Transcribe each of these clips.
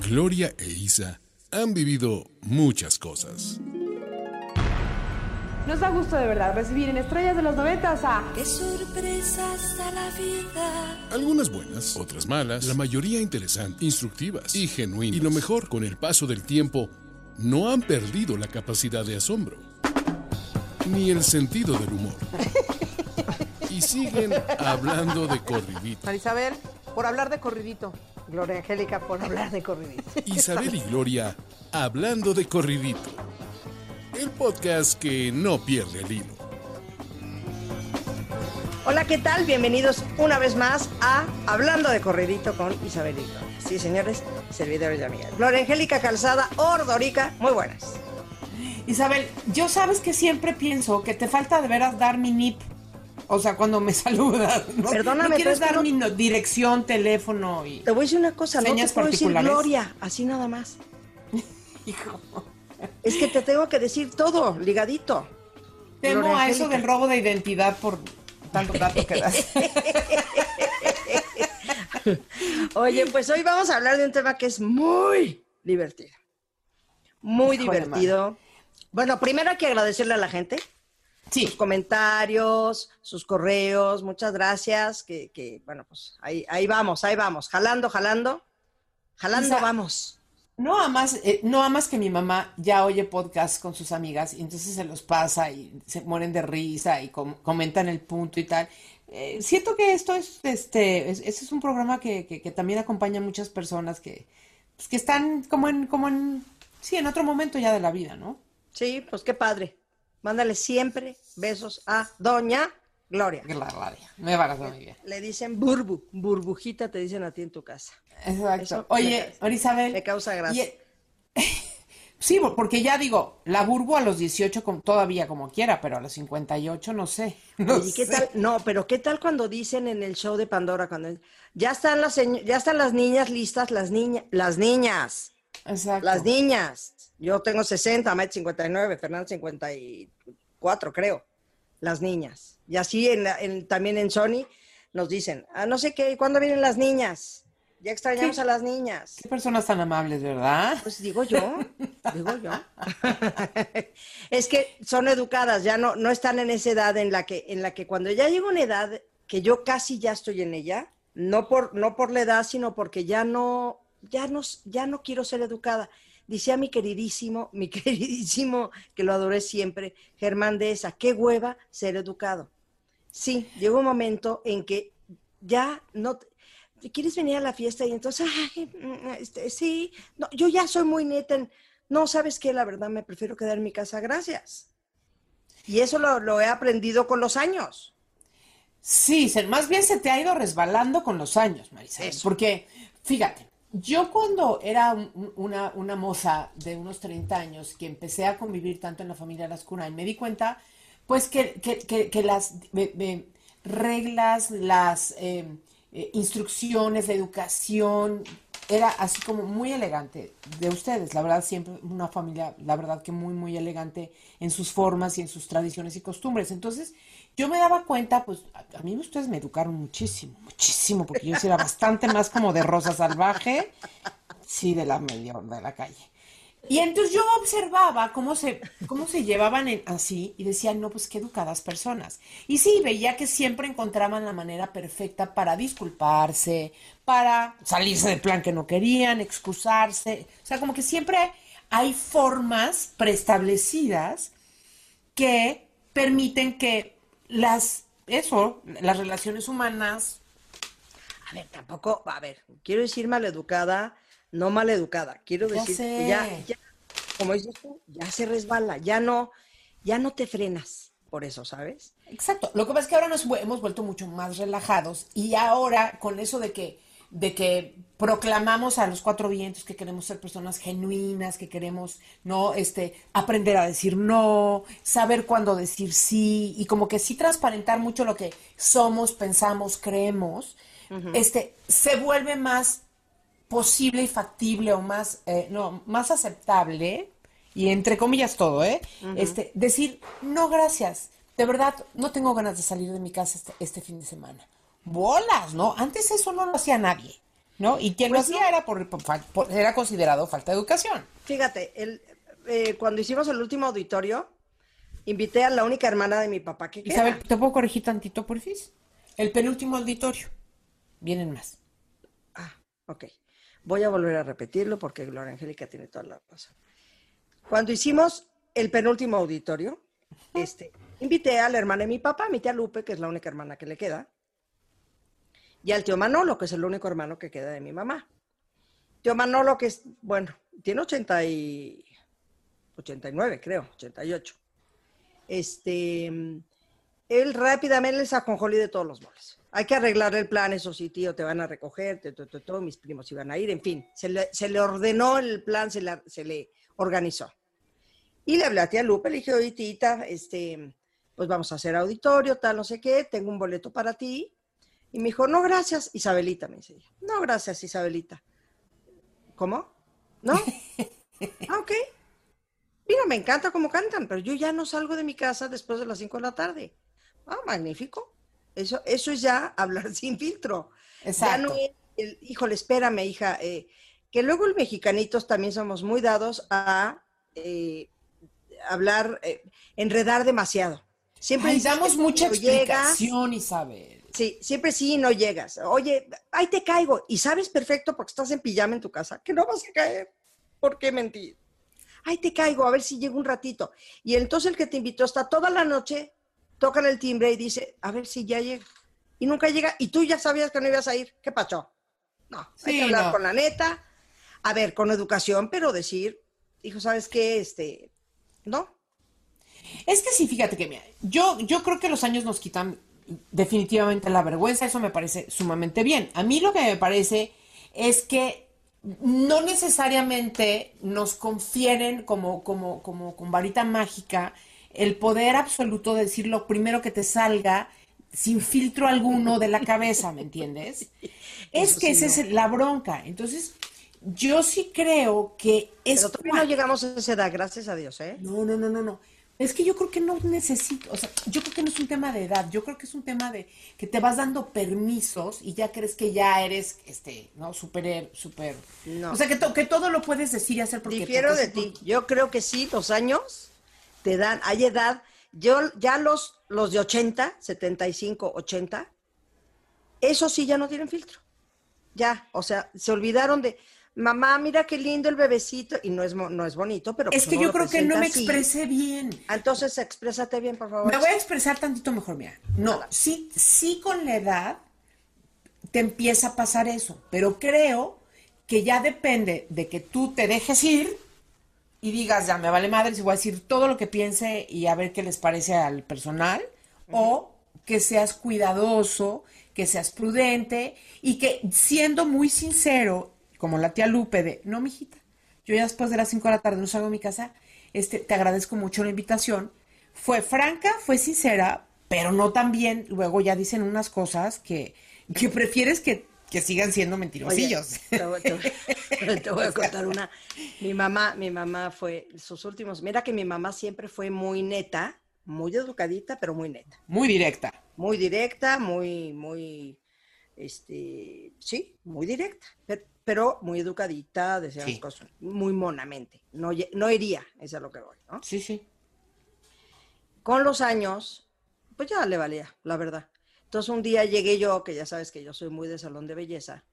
Gloria e Isa han vivido muchas cosas. Nos da gusto de verdad recibir en Estrellas de los Noventas a... ¡Qué sorpresas da la vida! Algunas buenas, otras malas, la mayoría interesantes, instructivas y genuinas. Y lo mejor, con el paso del tiempo, no han perdido la capacidad de asombro, ni el sentido del humor. Y siguen hablando de corridito. Marisabel, por hablar de corridito. Gloria Angélica, por hablar de corridito. Isabel y Gloria hablando de corridito. El podcast que no pierde el hilo. Hola, ¿qué tal? Bienvenidos una vez más a Hablando de corridito con Isabel y Gloria. Sí, señores, servidores de amigas. Gloria Angélica Calzada, Ordorica, muy buenas. Isabel, yo sabes que siempre pienso que te falta de veras dar mi NIP. O sea, cuando me saludas. ¿no? Perdóname, ¿No quieres dar mi no- dirección, teléfono y. Te voy a decir una cosa, no te puedo decir. Gloria, así nada más. Hijo. Es que te tengo que decir todo, ligadito. Temo Gloria a eso del robo de identidad por tantos datos que das. Oye, pues hoy vamos a hablar de un tema que es muy divertido. Muy divertido. Bueno, primero hay que agradecerle a la gente. Sí. Sus comentarios, sus correos, muchas gracias. Que, que, bueno, pues ahí, ahí vamos, ahí vamos. Jalando, jalando. Jalando, Isa- vamos. No amas, eh, no amas que mi mamá ya oye podcast con sus amigas y entonces se los pasa y se mueren de risa y com- comentan el punto y tal. Eh, siento que esto es, este, es, este es un programa que, que, que también acompaña a muchas personas que, pues, que están como en, como en, sí, en otro momento ya de la vida, ¿no? Sí, pues qué padre. Mándale siempre besos a Doña Gloria. Gloria, me parece muy bien. Le dicen burbu, burbujita te dicen a ti en tu casa. Exacto. Eso Oye, me- Isabel. me causa gracia. y- Sí, porque ya digo, la burbu a los 18 com- todavía como quiera, pero a los 58 no sé. No Oye, ¿qué sé. tal? No, pero ¿qué tal cuando dicen en el show de Pandora cuando ya están las ya están las niñas listas, las niñas, las niñas, Exacto. las niñas. Yo tengo 60, Matt 59, Fernando 54, creo. Las niñas. Y así en, en- también en Sony nos dicen, ah, no sé qué, ¿cuándo vienen las niñas? Ya extrañamos a las niñas. Qué personas tan amables, ¿verdad? Pues digo yo, digo yo. es que son educadas, ya no, no están en esa edad en la que, en la que cuando ya llega una edad que yo casi ya estoy en ella, no por, no por la edad, sino porque ya no, ya no, ya no quiero ser educada. Decía mi queridísimo, mi queridísimo, que lo adoré siempre, Germán de esa, qué hueva ser educado. Sí, llegó un momento en que ya no, te- quieres venir a la fiesta y entonces, ay, mm, este, sí, no, yo ya soy muy neta, en- no, ¿sabes qué? La verdad me prefiero quedar en mi casa, gracias. Y eso lo, lo he aprendido con los años. Sí, más bien se te ha ido resbalando con los años, Marisabel. Eso. Porque, fíjate, yo cuando era un- un- una, una moza de unos 30 años que empecé a convivir tanto en la familia Lascurain, me di cuenta, pues, que, que- que- las reglas, las eh, eh, instrucciones, la educación, era así como muy elegante de ustedes. La verdad, siempre una familia, la verdad que muy, muy elegante en sus formas y en sus tradiciones y costumbres. Entonces, yo me daba cuenta, pues, a, mí ustedes me educaron muchísimo, muchísimo, porque yo sí era bastante más como de rosa salvaje, sí, de la media, de la calle. Y entonces yo observaba cómo se, cómo se llevaban así y decía, no, pues qué educadas personas. Y sí, veía que siempre encontraban la manera perfecta para disculparse, para salirse del plan que no querían, excusarse. O sea, como que siempre hay formas preestablecidas que permiten que las, eso, las relaciones humanas A ver, tampoco, a ver, quiero decir maleducada, no maleducada, quiero Ya decir sé. que ya, ya, como dices tú, ya se resbala, ya no, ya no te frenas por eso, ¿sabes? Exacto. Lo que pasa es que ahora nos hemos vuelto mucho más relajados y ahora con eso de que de que proclamamos a los cuatro vientos que queremos ser personas genuinas, que queremos no este aprender a decir no, saber cuándo decir sí y como que sí transparentar mucho lo que somos, pensamos, creemos, este se vuelve más posible y factible o más eh, no más aceptable y entre comillas todo, ¿eh? Este, decir, no, gracias. De verdad, no tengo ganas de salir de mi casa este, este fin de semana. Bolas, ¿no? Antes eso no lo hacía nadie. ¿no? Y quien lo Pues hacía era por, por era considerado falta de educación. Fíjate, el, eh, cuando hicimos el último auditorio, invité a la única hermana de mi papá que queda. Isabel, ¿te puedo corregir tantito, porfis? El penúltimo auditorio. Vienen más. Ah, ok. Voy a volver a repetirlo porque Gloria Angélica tiene toda la razón. Cuando hicimos el penúltimo auditorio, este, invité a la hermana de mi papá, mi tía Lupe, que es la única hermana que le queda, y al tío Manolo, que es el único hermano que queda de mi mamá. Tío Manolo, que es, bueno, tiene 80 y 89, creo, 88. Este, él rápidamente les aconjolí de todos los moles. Hay que arreglar el plan, eso sí, tío, te van a recoger, te- todos mis primos iban a ir, en fin, se le, se le ordenó el plan, se, la- se le organizó. Y le hablé a tía Lupe, le dije, oye, tita, este, pues vamos a hacer auditorio, tal, no sé qué, tengo un boleto para ti. Y me dijo, no, gracias, Isabelita, me dice ella. No, gracias, Isabelita. ¿Cómo? ¿No? ah, ok. Mira, me encanta cómo cantan, pero yo ya no salgo de mi casa después de las 5 de la tarde. Ah, magnífico. Eso, eso es ya hablar sin filtro. Ya no Exacto. es el, híjole, espérame, hija, eh, que luego los mexicanitos también somos muy dados a eh, hablar, eh, enredar demasiado. Siempre Ay, damos mucha explicación, Isabel. Sí, siempre sí no llegas. Oye, ahí te caigo. Y sabes perfecto porque estás en pijama en tu casa que no vas a caer. ¿Por qué mentir? Ahí te caigo, a ver si llego un ratito. Y entonces el que te invitó está toda la noche, toca el timbre y dice, a ver si ya llega. Y nunca llega. Y tú ya sabías que no ibas a ir. ¿Qué pasó? No, hay que hablar no. con la neta. A ver, con educación, pero decir, hijo, ¿sabes qué? Este, ¿no? Es que sí, fíjate que mira, yo, yo creo que los años nos quitan definitivamente la vergüenza, eso me parece sumamente bien. A mí lo que me parece es que no necesariamente nos confieren como, como, como con varita mágica el poder absoluto de decir lo primero que te salga sin filtro alguno de la cabeza, ¿me entiendes? Es Eso que sí, esa no. es la bronca. Entonces, yo sí creo que es Pero todavía no llegamos a esa edad, gracias a Dios, ¿eh? no, no, no, no, no. Es que yo creo que no necesito, o sea, yo creo que no es un tema de edad, yo creo que es un tema de que te vas dando permisos y ya crees que ya eres, este, ¿no? Super, super. No. O sea, que, to- que todo lo puedes decir y hacer porque Difiero porque de ti. por- Yo creo que sí, los años te dan, hay edad. Yo ya los, los de 80, 75, 80, esos sí ya no tienen filtro. Ya, o sea, se olvidaron de, mamá, mira qué lindo el bebecito. Y no es, no es bonito, pero... Es pues que uno yo creo que no me así. expresé bien. Entonces, exprésate bien, por favor. Me voy a expresar tantito mejor, mira. No, sí, sí con la edad te empieza a pasar eso, pero creo que ya depende de que tú te dejes ir y digas, ya me vale madre si voy a decir todo lo que piense y a ver qué les parece al personal, o que seas cuidadoso, que seas prudente y que siendo muy sincero, como la tía Lupe de, no, mijita, yo ya después de las 5 de la tarde no salgo de mi casa, este, te agradezco mucho la invitación. Fue franca, fue sincera, pero no tan bien, luego ya dicen unas cosas que, que prefieres que, que sigan siendo Oye, mentirosillos. te, voy, te voy- te voy a contar una. Mi mamá, mi mamá fue, sus últimos, mira que mi mamá siempre fue muy neta, muy educadita, pero muy neta. Muy directa. Muy directa, muy, muy, este, sí, muy directa, pero, pero muy educadita, decía Sí. las cosas muy monamente. No, no hería, eso es a lo que voy, ¿no? Sí, sí. Con los años, pues ya le valía, la verdad. Entonces un día llegué yo, que ya sabes que yo soy muy de salón de belleza,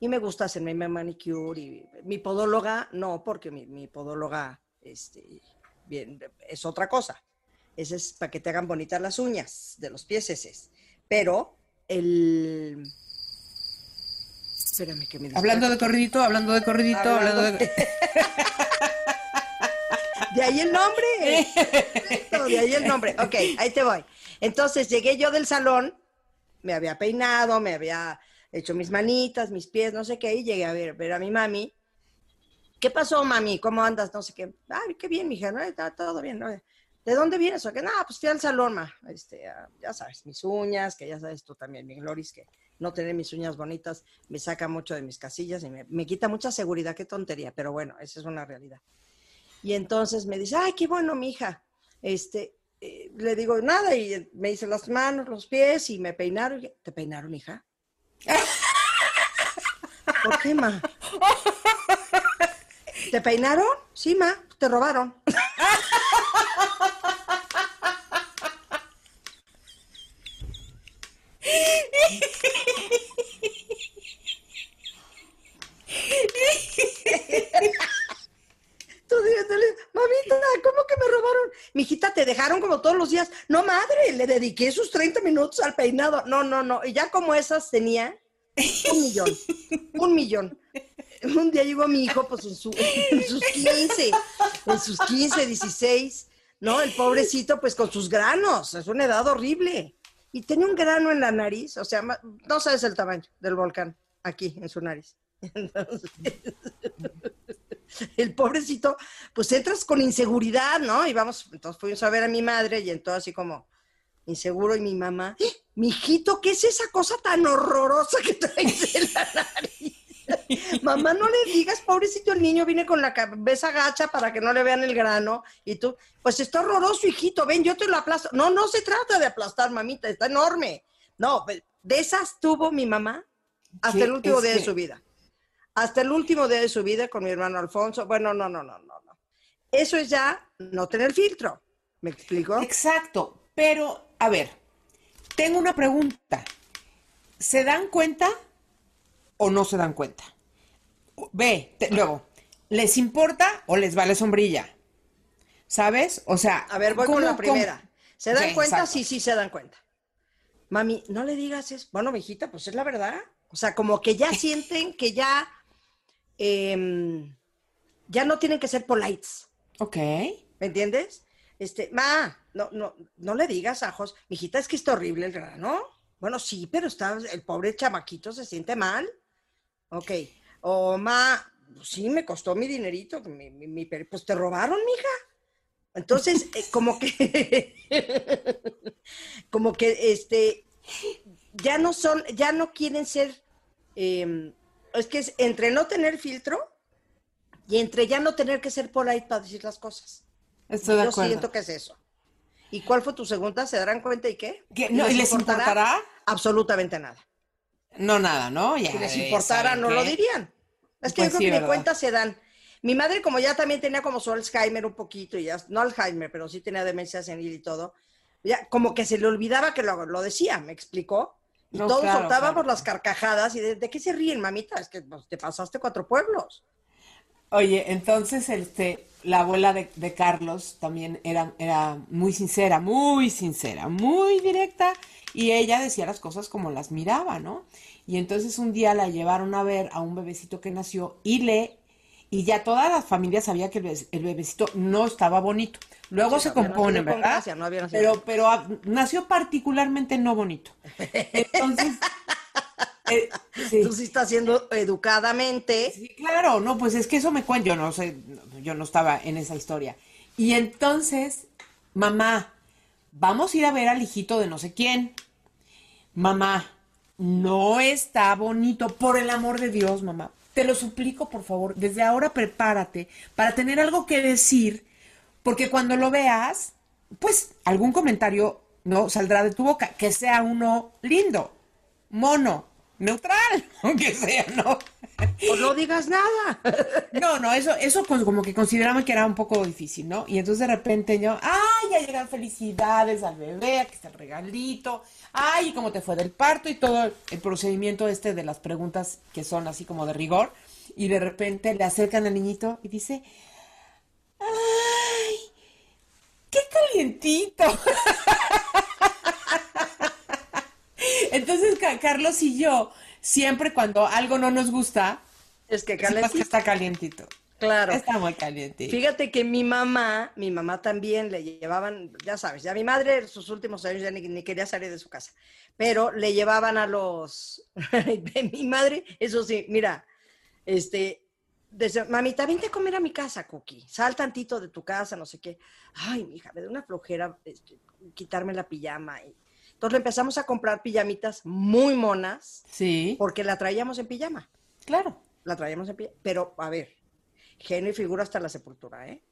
y me gusta hacerme mi manicure y mi podóloga, no, porque mi, mi podóloga este, bien, es otra cosa. Ese es para que te hagan bonitas las uñas de los pies, ese es. Pero el... Espérame que me Hablando de corridito, hablando de corridito, hablando, Hablando- de... De ahí el nombre. Perfecto, de ahí el nombre. Ok, ahí te voy. Entonces llegué yo del salón, me había peinado, me había hecho mis manitas, mis pies, no sé qué, y llegué a ver, ver a mi mami. ¿Qué pasó, mami? ¿Cómo andas? No sé qué. Ay, qué bien, mija, ¿no? Está todo bien, ¿no? ¿De dónde vienes? O que, no, pues fui al salón, ma. Este, ya sabes, mis uñas, que ya sabes tú también, mi Gloris, que no tener mis uñas bonitas me saca mucho de mis casillas y me, me quita mucha seguridad, qué tontería, pero bueno, esa es una realidad. Y entonces me dice, ay, qué bueno, mi hija. Este, eh, le digo, nada, y me hice las manos, los pies, y me peinaron. y- ¿Te peinaron, hija? ¿Por qué, ma? ¿Te peinaron? Sí, ma, te robaron. Tú diciéndole, mamita, ¿cómo que me robaron? Mijita, te dejaron como todos los días. No, madre, le dediqué sus 30 minutos al peinado. No, no, no. Y ya como esas tenía un millón, un millón. Un día llegó mi hijo, pues en, su- en sus 15, en sus 15, 16, ¿no? El pobrecito, pues con sus granos. Es una edad horrible. Y tenía un grano en la nariz, o sea, no sabes el tamaño del volcán, aquí, en su nariz. el pobrecito, pues entras con inseguridad, ¿no? Y vamos, entonces fuimos a ver a mi madre y entonces así como inseguro y mi mamá, "¡Eh! mijito, ¿qué es esa cosa tan horrorosa que traes en la nariz? Mamá, no le digas, pobrecito el niño, viene con la cabeza gacha para que no le vean el grano. Y tú, pues está horroroso, hijito, ven, yo te lo aplasto. No, no se trata de aplastar, mamita, está enorme. No, de esas tuvo mi mamá hasta el último día de su vida. Hasta el último día de su vida con mi hermano Alfonso. Bueno, no, no, no, no, no. Eso es ya no tener filtro. ¿Me explico? Exacto, pero a ver, tengo una pregunta. ¿Se dan cuenta o no se dan cuenta? Ve, te- luego, ¿les importa o les vale sombrilla? ¿Sabes? O sea, A ver, voy ¿cómo- con la cómo? primera. ¿Se dan Sí, cuenta? exacto. Sí, sí, se dan cuenta. Mami, no le digas eso. Bueno, mijita, pues es la verdad. O sea, como que ya sienten que ya, em, ya no tienen que ser polites. Ok. ¿Me entiendes? Este, ma, no, no, no le digas a Jos, mijita, es que está horrible el grano. Bueno, sí, pero está, el pobre chamaquito se siente mal. Ok. O ma, sí, me costó mi dinerito, mi, mi- pues te robaron, mija. Entonces, eh, como que, como que, este, ya no son, ya no quieren ser, eh, es que es entre no tener filtro y entre ya no tener que ser polite para decir las cosas. Estoy de Yo acuerdo. siento que es eso. ¿Y cuál fue tu segunda? ¿Se darán cuenta y qué? ¿Qué? No, ¿y les importará? Absolutamente nada. No, nada, ¿no? Ya, Si les importara, ¿saben no qué? lo dirían. Es que Pues yo creo sí, que ni cuenta se dan. Mi madre, como ya también tenía como su Alzheimer un poquito, y ya, no Alzheimer, pero sí tenía demencia senil y todo, ya como que se le olvidaba que lo, lo decía, ¿me explicó? Y No, todos claro, soltábamos claro. las carcajadas y de, ¿de qué se ríen, mamita? Es que pues, te pasaste cuatro pueblos. Oye, entonces este, la abuela de, de Carlos también era, era muy sincera, muy sincera, muy directa, y ella decía las cosas como las miraba, ¿no? Y entonces un día la llevaron a ver a un bebecito que nació y le, y ya toda la familia sabía que el, bebé- el bebecito no estaba bonito. Luego Sí, se compone, ¿verdad? gracia, no había. Pero, pero ah, nació particularmente no bonito. Entonces, eh, sí. Tú sí estás haciendo educadamente. Sí, claro, no, pues es que eso me cuenta, yo no sé, yo no estaba en esa historia. Y entonces, mamá, vamos a ir a ver al hijito de no sé quién. Mamá, no está bonito, por el amor de Dios, mamá. Te lo suplico, por favor, desde ahora prepárate para tener algo que decir, porque cuando lo veas, pues algún comentario no saldrá de tu boca, que sea uno lindo, mono, neutral, aunque sea, ¿no? Pues no digas nada. No, no, eso, eso con- como que consideraba que era un poco difícil, ¿no? Y entonces de repente yo, ay, ya llegan felicidades al bebé, aquí está el regalito, ay, ¿y cómo te fue del parto? Y todo el procedimiento este de las preguntas que son así como de rigor. Y de repente le acercan al niñito y dice, ay, qué calientito. Entonces, Ca- Carlos y yo, siempre cuando algo no nos gusta, Es que decimos que calentito. está calientito. Claro. Está muy caliente. Fíjate que mi mamá, mi mamá también le llevaban, ya sabes, ya mi madre en sus últimos años ya ni, ni quería salir de su casa, pero le llevaban a los, mi madre, eso sí, mira, este, decía, mamita, vente a comer a mi casa, Cookie, sal tantito de tu casa, no sé qué. Ay, mi hija, me da una flojera este, quitarme la pijama. Y- Entonces le empezamos a comprar pijamitas muy monas Sí, porque la traíamos en pijama claro. La traíamos en pie. Pero, a ver, genio y figura hasta la sepultura, ¿eh?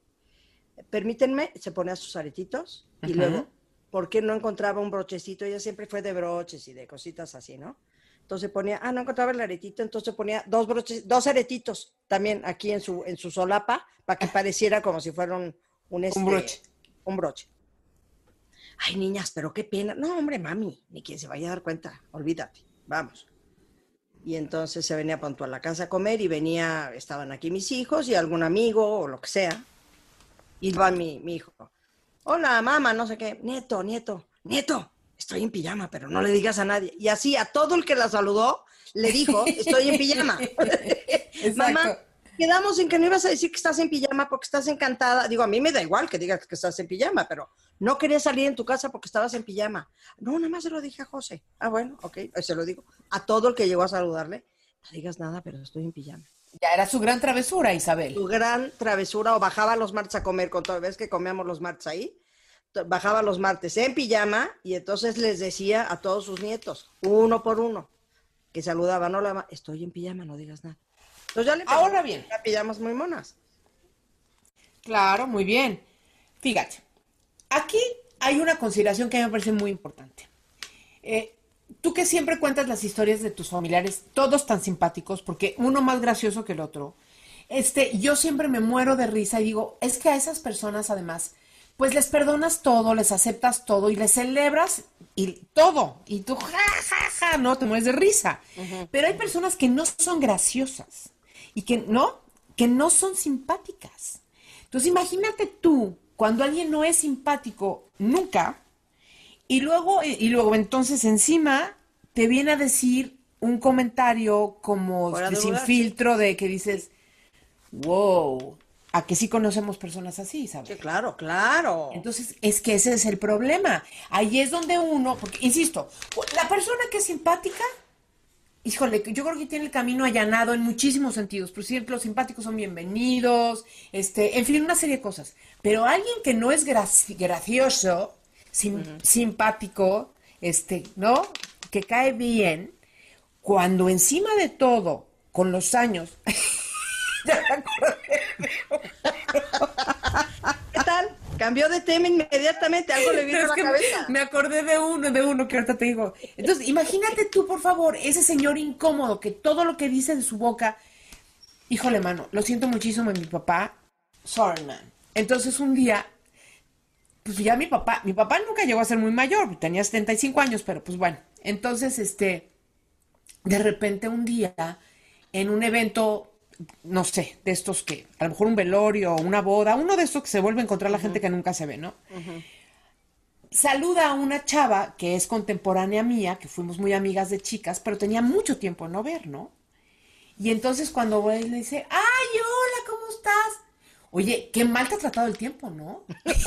Permítanme, se pone a sus aretitos y luego, ¿por qué no encontraba un brochecito? Ella siempre fue de broches y de cositas así, ¿no? Entonces ponía, ah, no encontraba el aretito, entonces ponía dos broches, dos aretitos también aquí en su, en su solapa, para que pareciera como si fuera un, un, este, broche. Un broche. Ay, niñas, pero qué pena. No, hombre, mami, ni quien se vaya a dar cuenta, olvídate, vamos. Y entonces se venía pronto a la casa a comer y venía, estaban aquí mis hijos y algún amigo o lo que sea. Y va mi, mi hijo. Hola, mamá, no sé qué. Nieto, nieto, nieto, estoy en pijama, pero no le digas a nadie. Y así a todo el que la saludó le dijo, estoy en pijama. Mamá, quedamos en que no ibas a decir que estás en pijama porque estás encantada. Digo, a mí me da igual que digas que estás en pijama, pero no quería salir en tu casa porque estabas en pijama. No, nada más se lo dije a José. Ah, bueno, ok, se lo digo. A todo el que llegó a saludarle, no digas nada, pero estoy en pijama. Ya era su gran travesura, Isabel. Su gran travesura, o bajaba los martes a comer con todo, ves que comíamos los martes ahí, bajaba los martes en pijama y entonces les decía a todos sus nietos, uno por uno, que saludaban, no la estoy en pijama, no digas nada. Entonces ya le Ahora bien. La pijamas muy monas. Claro, muy bien. Fíjate, aquí hay una consideración que a mí me parece muy importante. Eh, tú que siempre cuentas las historias de tus familiares, todos tan simpáticos, porque uno más gracioso que el otro, este, yo siempre me muero de risa y digo, es que a esas personas además, pues les perdonas todo, les aceptas todo y les celebras y todo, y tú, ja, ja, ja, no, te mueres de risa. Pero hay personas que no son graciosas y que no, que no son simpáticas. Entonces imagínate tú, cuando alguien no es simpático nunca, y luego, y luego entonces encima te viene a decir un comentario como sin filtro de que dices, wow, a que sí conocemos personas así, ¿sabes? Sí, claro, claro. Entonces, es que ese es el problema. Ahí es donde uno, porque, insisto, la persona que es simpática, híjole, yo creo que tiene el camino allanado en muchísimos sentidos. Por ejemplo, los simpáticos son bienvenidos, este, en fin, una serie de cosas. Pero alguien que no es gracioso, simpático, este, ¿no? Que cae bien, cuando encima de todo, con los años, ya ¿Qué tal? Cambió de tema inmediatamente, algo le vino a la cabeza. Me acordé de uno, de uno que ahorita te digo. Entonces, imagínate tú, por favor, ese señor incómodo que todo lo que dice de su boca, híjole, mano, lo siento muchísimo en mi papá. Sorry, man. Entonces, un día pues ya mi papá, mi papá nunca llegó a ser muy mayor, tenía 75 años, pero pues bueno, entonces, este, de repente un día, en un evento, no sé, de estos que, a lo mejor un velorio, una boda, uno de estos que se vuelve a encontrar la gente que nunca se ve, ¿no? Saluda a una chava que es contemporánea mía, que fuimos muy amigas de chicas, pero tenía mucho tiempo no ver, ¿no? Y entonces cuando voy le dice, ¡ay, hola, ¿cómo estás? Oye, qué mal te ha tratado el tiempo, ¿no?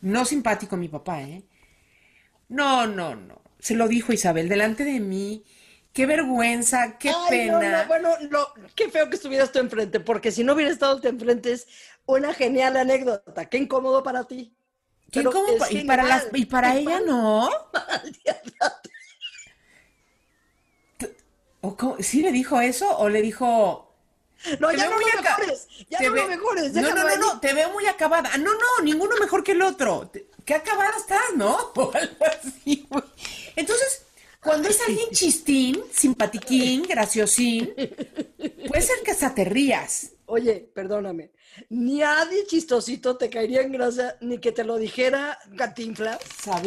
No simpático mi papá, ¿eh? No, no, no. Se lo dijo Isabel delante de mí. Qué vergüenza, qué pena. bueno, no, qué feo que estuvieras tú enfrente, porque si no hubiera estado tú enfrente es una genial anécdota. Qué incómodo para ti. Qué incómodo. Y para, las, y para ella no. ¿O ¿Sí le dijo eso o le dijo no, ya no lo mejores. Ya no lo mejores. No, no, no, no, te veo muy acabada. No, no, ninguno mejor que el otro. Qué acabada estás, ¿no? O algo así, Entonces, cuando es alguien chistín, simpatiquín, graciosín, puede ser que hasta te rías. Oye, perdóname. Ni nadie chistosito te caería en gracia, ni que te lo dijera Gatinflas.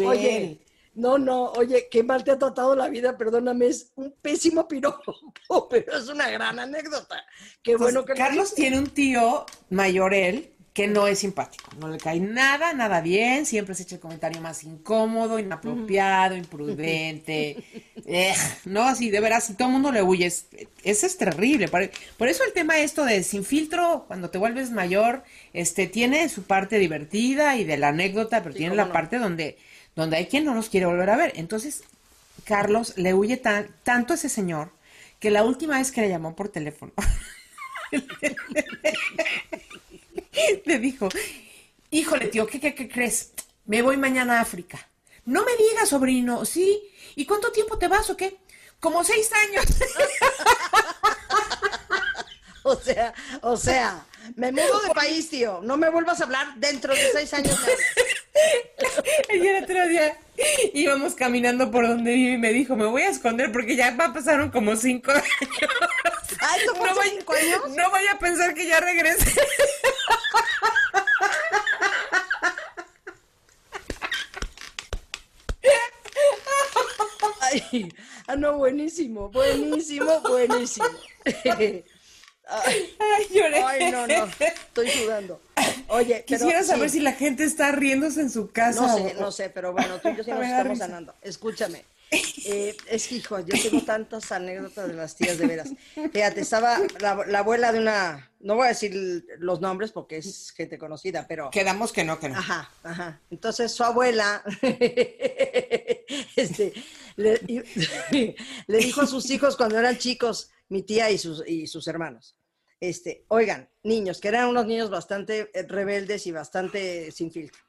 Oye, no, no, oye, qué mal te ha tratado la vida, perdóname, es un pésimo piropo, pero es una gran anécdota. Qué pues, bueno que Carlos tiene un tío mayor él que no es simpático, no le cae nada, nada bien, siempre se echa el comentario más incómodo, inapropiado, imprudente, eh, no, así de veras, si todo el mundo le huye, es, eso es terrible, por, por, eso el tema esto de sin filtro, cuando te vuelves mayor, este, tiene su parte divertida y de la anécdota, pero tiene la parte donde donde hay quien no nos quiere volver a ver. Entonces, Carlos le huye tanto a ese señor que la última vez que le llamó por teléfono, le dijo, híjole tío, ¿qué, qué, crees? Me voy mañana a África. No me digas, sobrino, ¿sí? ¿Y cuánto tiempo te vas o qué? Como seis años. o sea, o sea, me mudo de país, tío. No me vuelvas a hablar dentro de seis años. el otro día íbamos caminando por donde vive y me dijo, me voy a esconder porque ya pasaron como cinco años. Ay, ¿tomó no, vaya, cinco años? no vaya a pensar que ya regresé. Ay, ah, no, buenísimo, buenísimo, buenísimo. Ay, Ay, lloré. ay, no, no, estoy sudando. Oye, pero Quisiera saber sí, si la gente está riéndose en su casa. No sé, o- no sé, pero bueno, tú y yo sí A nos estamos risa. sanando. Escúchame. Eh, es que, hijo, yo tengo tantas anécdotas de las tías de veras. Fíjate, estaba la, la abuela de una, no voy a decir los nombres porque es gente conocida, pero Quedamos que no, que no. Ajá, ajá. Entonces su abuela este, le dijo a sus hijos cuando eran chicos, mi tía y sus, y sus hermanos, este, oigan, niños, que eran unos niños bastante eh, rebeldes y bastante sin filtro.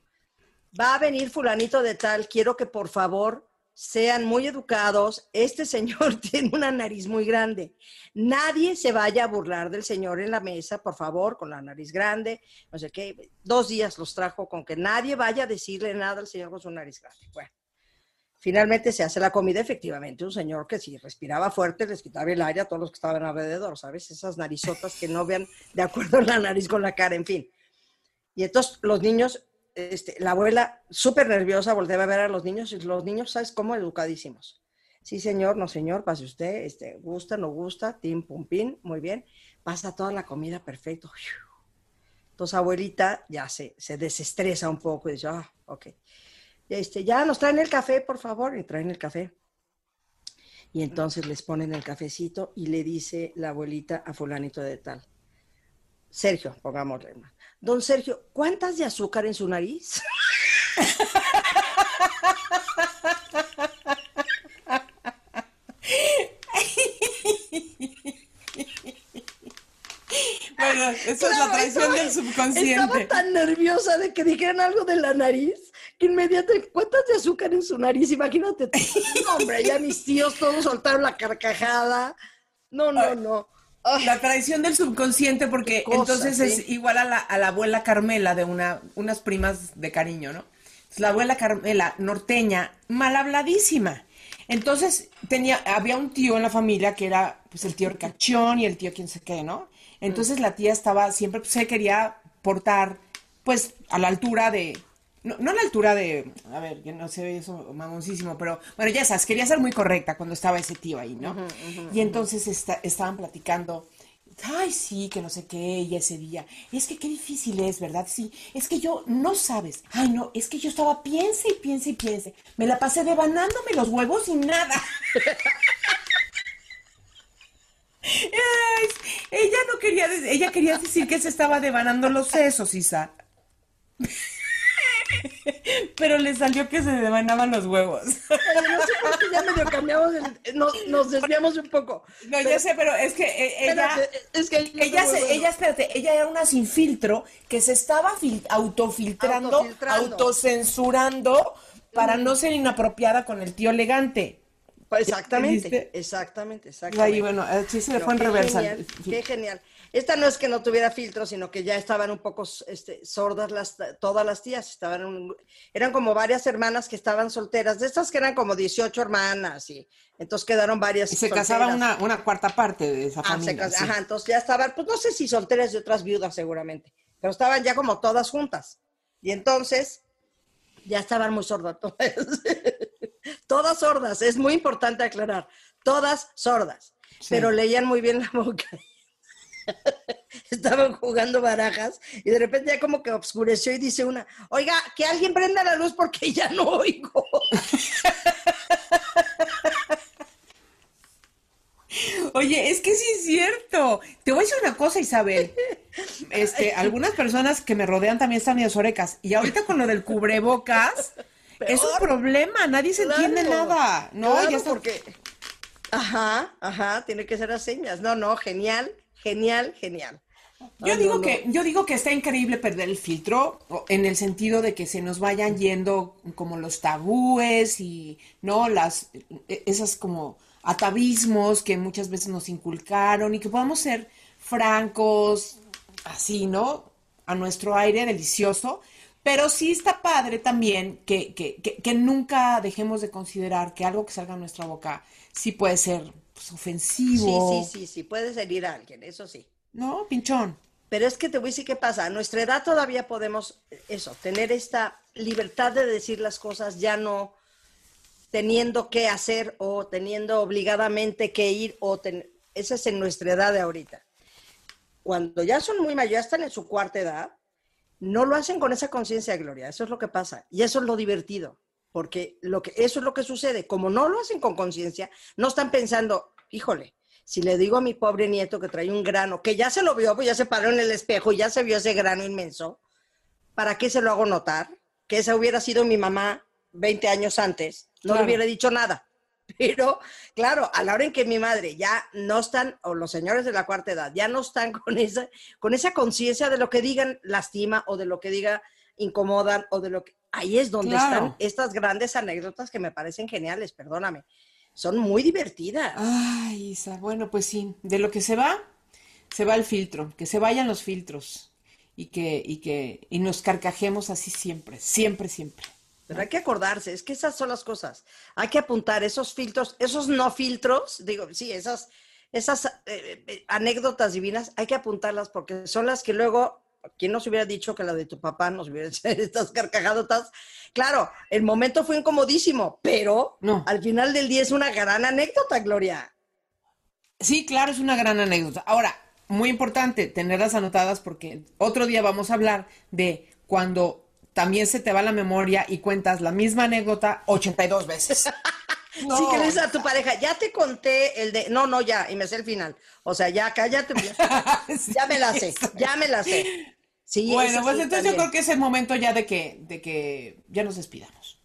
Va a venir fulanito de tal, quiero que por favor sean muy educados. Este señor tiene una nariz muy grande. Nadie se vaya a burlar del señor en la mesa, por favor, con la nariz grande. No sé qué. Dos días los trajo con que nadie vaya a decirle nada al señor con su nariz grande. Bueno, finalmente se hace la comida, efectivamente. Un señor que si respiraba fuerte les quitaba el aire a todos los que estaban alrededor, ¿sabes? Esas narizotas que no vean de acuerdo la nariz con la cara, en fin. Y entonces los niños, este, la abuela súper nerviosa volteaba a ver a los niños y los niños, ¿sabes cómo? Educadísimos. Sí, señor, no, señor, pase usted, este, gusta, no gusta, tim, pum, pin, muy bien. Pasa toda la comida perfecto. Entonces, abuelita ya se, se desestresa un poco y dice, ah, ok. Este, ya nos traen el café, por favor, y traen el café. Y entonces les ponen el cafecito y le dice la abuelita a fulanito de tal. Sergio, pongámosle. Don Sergio, ¿cuántas de azúcar en su nariz? Bueno, eso es la Claro, traición estaba- del subconsciente. Estaba tan nerviosa de que dijeran algo de la nariz que inmediatamente, ¿cuántas de azúcar en su nariz? Imagínate. No, hombre, ya mis tíos todos soltaron la carcajada. No, no, no. Ay, La traición del subconsciente, porque cosa, entonces sí. es igual a la, a la abuela Carmela de una, unas primas de cariño, ¿no? Entonces, la abuela Carmela, norteña, mal habladísima. Entonces tenía, había un tío en la familia que era pues el tío Ricachón y el tío quién sé qué, ¿no? Entonces la tía estaba siempre, pues, se quería portar pues a la altura de, no, no a la altura de, a ver, que no ve eso mamoncísimo, pero bueno, ya sabes, quería ser muy correcta cuando estaba ese tío ahí, ¿no? y entonces esta- estaban platicando, ay, sí, que no sé qué, y ese día, es que qué difícil es, ¿verdad? Sí, es que yo, no sabes, ay, no, es que yo estaba, piense y piense y piense, me la pasé devanándome los huevos y nada. Ella no quería, ella quería decir que se estaba devanando los sesos, Isa. Pero le salió que se devanaban los huevos. Oye, no sé por qué ya medio cambiamos, el- nos, nos desviamos un poco. No, ya sé, pero es que eh, ella, Espérate, es que ella, se- ella, espérate, ella era una sin filtro que se estaba fil- autofiltrando, Autofiltrando. autocensurando para no ser inapropiada con el tío elegante. Exactamente, exactamente, exactamente. Ahí, bueno, eh, sí se le Pero fue en reversa. Genial, qué genial. Esta no es que no tuviera filtro, sino que ya estaban un poco este, sordas las, todas las tías. Estaban un- eran como varias hermanas que estaban solteras, de estas que eran como 18 hermanas, y entonces quedaron varias. Y se solteras. casaba una, una cuarta parte de esa Ah, se familia. sí. Ajá, entonces ya estaban, pues no sé si solteras de otras viudas seguramente, pero estaban ya como todas juntas. Y entonces ya estaban muy sordas todas. todas sordas, es muy importante aclarar, todas sordas, Sí. pero leían muy bien la boca. Estaban jugando barajas y de repente ya como que oscureció y dice una, oiga, que alguien prenda la luz porque ya no oigo. Oye, es que sí es cierto. Te voy a decir una cosa, Isabel. Este, algunas personas que me rodean también están medio orecas. Y ahorita con lo del cubrebocas, es un Peor. problema. Nadie se entiende nada. No, claro, ya está. porque... Ajá, ajá, tiene que ser a señas. No, no, genial, genial, genial. Yo digo no, no. que, yo digo que está increíble perder el filtro, en el sentido de que se nos vayan yendo como los tabúes y no las e- esas como atavismos que muchas veces nos inculcaron y que podamos ser francos, así, ¿no? A nuestro aire delicioso, Pero sí está padre también que, que, que, nunca dejemos de considerar que algo que salga de nuestra boca sí puede ser pues, ofensivo. Sí, sí, sí, sí, puede herir a alguien, eso sí. No, pinchón. Pero es que te voy a decir qué pasa. A nuestra edad todavía podemos, eso, tener esta libertad de decir las cosas, ya no teniendo que hacer o teniendo obligadamente que ir o ten... esa es en nuestra edad de ahorita. Cuando ya son muy mayores, ya están en su cuarta edad, no lo hacen con esa conciencia, Gloria. Eso es lo que pasa. Y eso es lo divertido. Porque lo que, eso es lo que sucede. Como no lo hacen con conciencia, no están pensando, híjole, si le digo a mi pobre nieto que trae un grano, que ya se lo vio, pues ya se paró en el espejo y ya se vio ese grano inmenso, ¿para qué se lo hago notar? Que esa hubiera sido mi mamá 20 años antes, no le hubiera dicho nada. Pero, claro, a la hora en que mi madre ya no están, o los señores de la cuarta edad, ya no están con esa, con esa conciencia de lo que digan lastima o de lo que diga incomodan o de lo que... Ahí es donde están estas grandes anécdotas que me parecen geniales, perdóname. Son muy divertidas. Ay, Isa, bueno, pues sí, de lo que se va, se va el filtro, que se vayan los filtros y que, y que, y nos carcajemos así siempre, siempre, siempre. Pero hay que acordarse, es que esas son las cosas. Hay que apuntar esos filtros, esos no filtros, digo, sí, esas, esas eh, eh, anécdotas divinas, hay que apuntarlas porque son las que luego, ¿quién nos hubiera dicho que la de tu papá nos hubiera hecho estas carcajadotas? Claro, el momento fue incomodísimo, pero no. al final del día es una gran anécdota, Gloria. Sí, claro, es una gran anécdota. Ahora, muy importante tenerlas anotadas porque otro día vamos a hablar de cuando también se te va la memoria y cuentas la misma anécdota 82 veces. No. Le dices a tu pareja, ya te conté el de, no, no, ya, y me sé el final. O sea, ya cállate, ya me la sé, ya me la sé. Sí, bueno, pues entonces yo creo que es el momento ya de que, de que ya nos despidamos.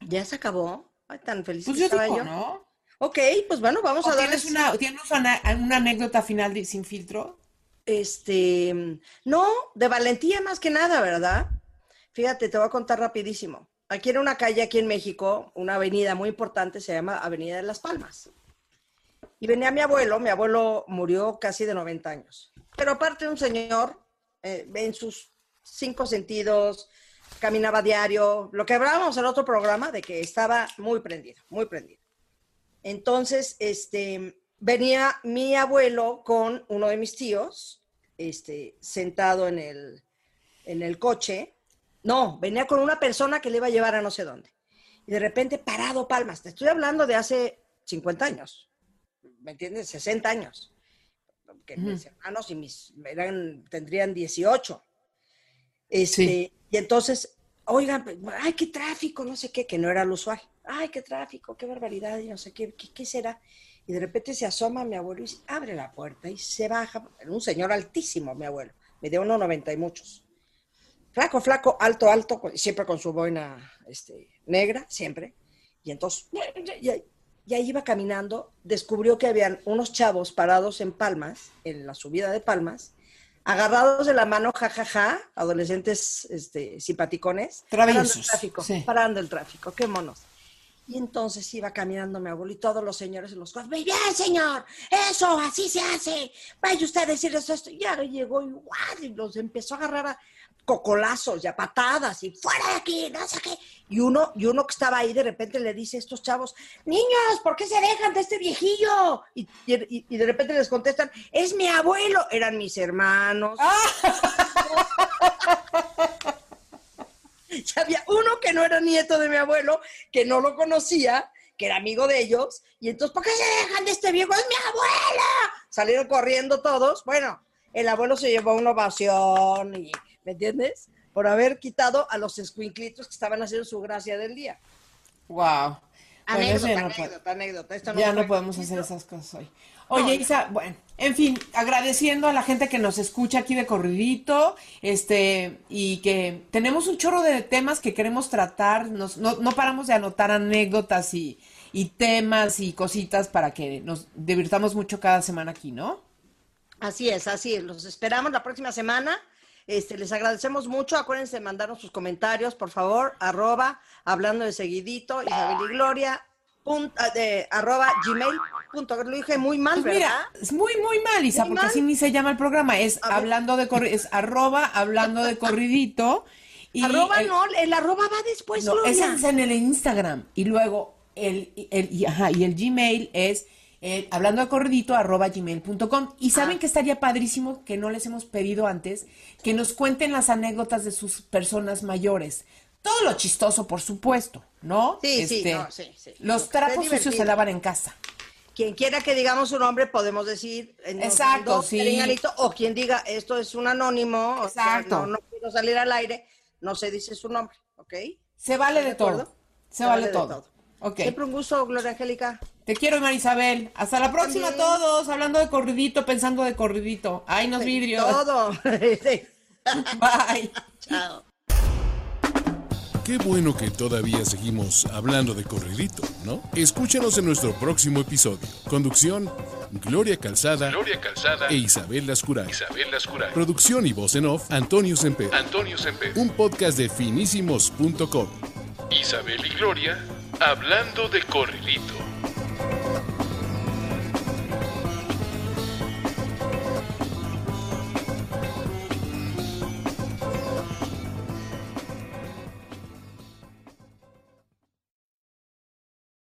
¿Ya se acabó? Ay, tan feliz pues yo estaba yo. ¿no? Ok, pues bueno, vamos a darles... Una, ¿Tienes una, una anécdota final sin filtro? Este, no, de valentía más que nada, ¿verdad? Fíjate, te voy a contar rapidísimo. Aquí en una calle, aquí en México, una avenida muy importante, se llama Avenida de las Palmas. Y venía mi abuelo, mi abuelo murió casi de 90 años. Pero aparte un señor, eh, en sus cinco sentidos, caminaba diario, lo que hablábamos en otro programa, de que estaba muy prendido, muy prendido. Entonces, este, venía mi abuelo con uno de mis tíos, este, sentado en el, en el coche, no, venía con una persona que le iba a llevar a no sé dónde. Y de repente, parado Palmas. Te estoy hablando de hace 50 años. ¿Me entiendes? 60 años. Que mis hermanos y mis eran, tendrían 18. Este, Y entonces, oigan, ay, qué tráfico, no sé qué, que no era lo usual. Ay, qué tráfico, qué barbaridad, y no sé qué, qué, qué será. Y de repente se asoma mi abuelo y abre la puerta y se baja. Un señor altísimo, mi abuelo. Me dio 1,90 y muchos flaco, flaco, alto, alto, siempre con su boina este, negra, siempre. Y entonces, y, ahí iba caminando, descubrió que habían unos chavos parados en Palmas, en la subida de Palmas, agarrados de la mano, jajaja, adolescentes este, simpaticones, parando el tráfico, parando el tráfico, qué monos. Y entonces iba caminando mi abuelo y todos los señores en los cuadros, muy bien, señor, eso, así se hace, vaya usted a decir esto. Y ya llegó igual y los empezó a agarrar a, cocolazos y a patadas y fuera de aquí, no sé qué. Y uno, y uno que estaba ahí de repente le dice a estos chavos, niños, ¿por qué se dejan de este viejillo? Y, de repente les contestan, es mi abuelo, eran mis hermanos. y había uno que no era nieto de mi abuelo, que no lo conocía, que era amigo de ellos, y entonces, ¿por qué se dejan de este viejo? ¡Es mi abuelo! Salieron corriendo todos. Bueno, el abuelo se llevó una ovación y ¿me entiendes? Por haber quitado a los escuinclitos que estaban haciendo su gracia del día. Wow. Anécdota, anécdota, anécdota. ya no podemos hacer esas cosas hoy. Oye, Isa, bueno, en fin, agradeciendo a la gente que nos escucha aquí de corridito, este, y que tenemos un chorro de temas que queremos tratar, nos, no, no paramos de anotar anécdotas y, y temas y cositas para que nos divirtamos mucho cada semana aquí, ¿no? Así es, así es. Los esperamos la próxima semana. Este, les agradecemos mucho. Acuérdense de mandarnos sus comentarios, por favor, arroba, hablando de seguidito, Isabel y Gloria, ah, de, arroba gmail. Punto. Lo dije muy mal, pues ¿verdad? Mira, es muy, muy mal, Isa, porque así ni se llama el programa. Es hablando de es arroba hablando de corridito. Y arroba el- no, el arroba va después, no, Gloria. ese es en el Instagram. Y luego el, el, y, ajá, y el Gmail es eh, hablando de corridito arroba gmail.com. Y saben Ah. que estaría padrísimo que no les hemos pedido antes que nos cuenten las anécdotas de sus personas mayores. Todo lo chistoso, por supuesto, ¿no? Este, Sí, sí, no, sí, sí. Lo Los trapos sucios se lavan en casa. Quien quiera que digamos su nombre, podemos decir. nos Exacto, mandó sí. O quien diga, esto es un anónimo, o sea, Exacto. no, no quiero salir al aire, no se dice su nombre, ¿ok? Se vale de, todo. Se, vale, de todo. Ok. Siempre un gusto, Gloria Angélica. Te quiero, Marisabel. Hasta la próxima También. todos. Hablando de corridito, pensando de corridito. Ay, nos vidrios. Todo. Bye. Chao. Qué bueno que todavía seguimos hablando de corridito, ¿no? Escúchanos en nuestro próximo episodio. Conducción, Gloria Calzada, Gloria Calzada e Isabel Lascuray. Isabel Lascuray. Producción y voz en off, Antonio Semper. Antonio Semper. Un podcast de finísimos.com. Isabel y Gloria hablando de corridito. Bye.